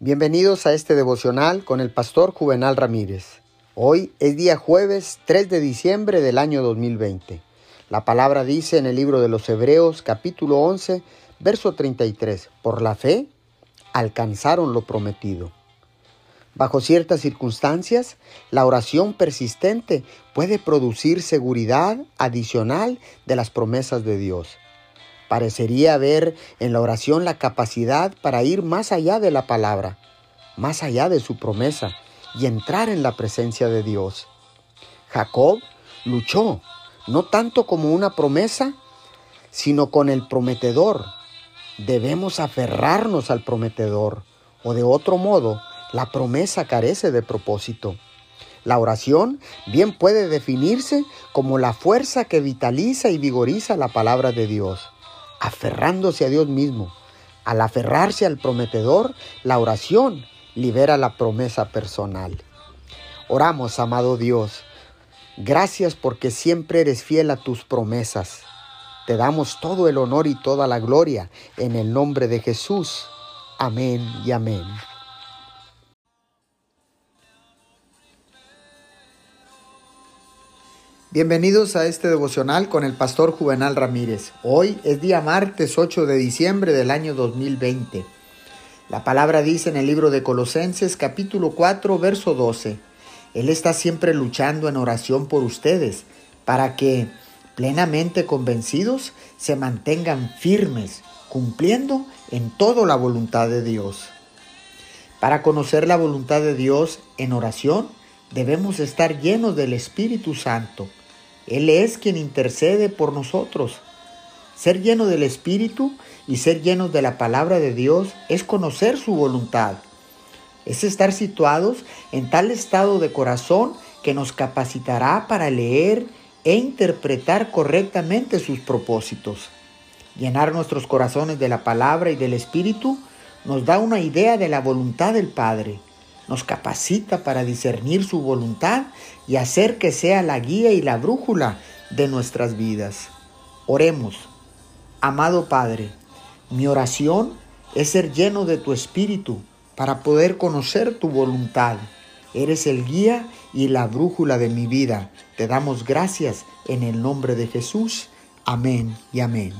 Bienvenidos a este devocional con el pastor Juvenal Ramírez. Hoy es día jueves 3 de diciembre del año 2020. La palabra dice en el libro de los Hebreos capítulo 11, verso 33, por la fe alcanzaron lo prometido. Bajo ciertas circunstancias, la oración persistente puede producir seguridad adicional de las promesas de Dios. Parecería ver en la oración la capacidad para ir más allá de la palabra, más allá de su promesa y entrar en la presencia de Dios. Jacob luchó, no tanto como una promesa, sino con el prometedor. Debemos aferrarnos al prometedor, o de otro modo, la promesa carece de propósito. La oración bien puede definirse como la fuerza que vitaliza y vigoriza la palabra de Dios aferrándose a Dios mismo. Al aferrarse al prometedor, la oración libera la promesa personal. Oramos, amado Dios. Gracias porque siempre eres fiel a tus promesas. Te damos todo el honor y toda la gloria en el nombre de Jesús. Amén y amén. Bienvenidos a este devocional con el pastor Juvenal Ramírez. Hoy es día martes 8 de diciembre del año 2020. La palabra dice en el libro de Colosenses capítulo 4 verso 12. Él está siempre luchando en oración por ustedes para que, plenamente convencidos, se mantengan firmes, cumpliendo en todo la voluntad de Dios. Para conocer la voluntad de Dios en oración, debemos estar llenos del Espíritu Santo él es quien intercede por nosotros. Ser lleno del Espíritu y ser llenos de la palabra de Dios es conocer su voluntad. Es estar situados en tal estado de corazón que nos capacitará para leer e interpretar correctamente sus propósitos. Llenar nuestros corazones de la palabra y del Espíritu nos da una idea de la voluntad del Padre nos capacita para discernir su voluntad y hacer que sea la guía y la brújula de nuestras vidas. Oremos, amado Padre, mi oración es ser lleno de tu espíritu para poder conocer tu voluntad. Eres el guía y la brújula de mi vida. Te damos gracias en el nombre de Jesús. Amén y amén.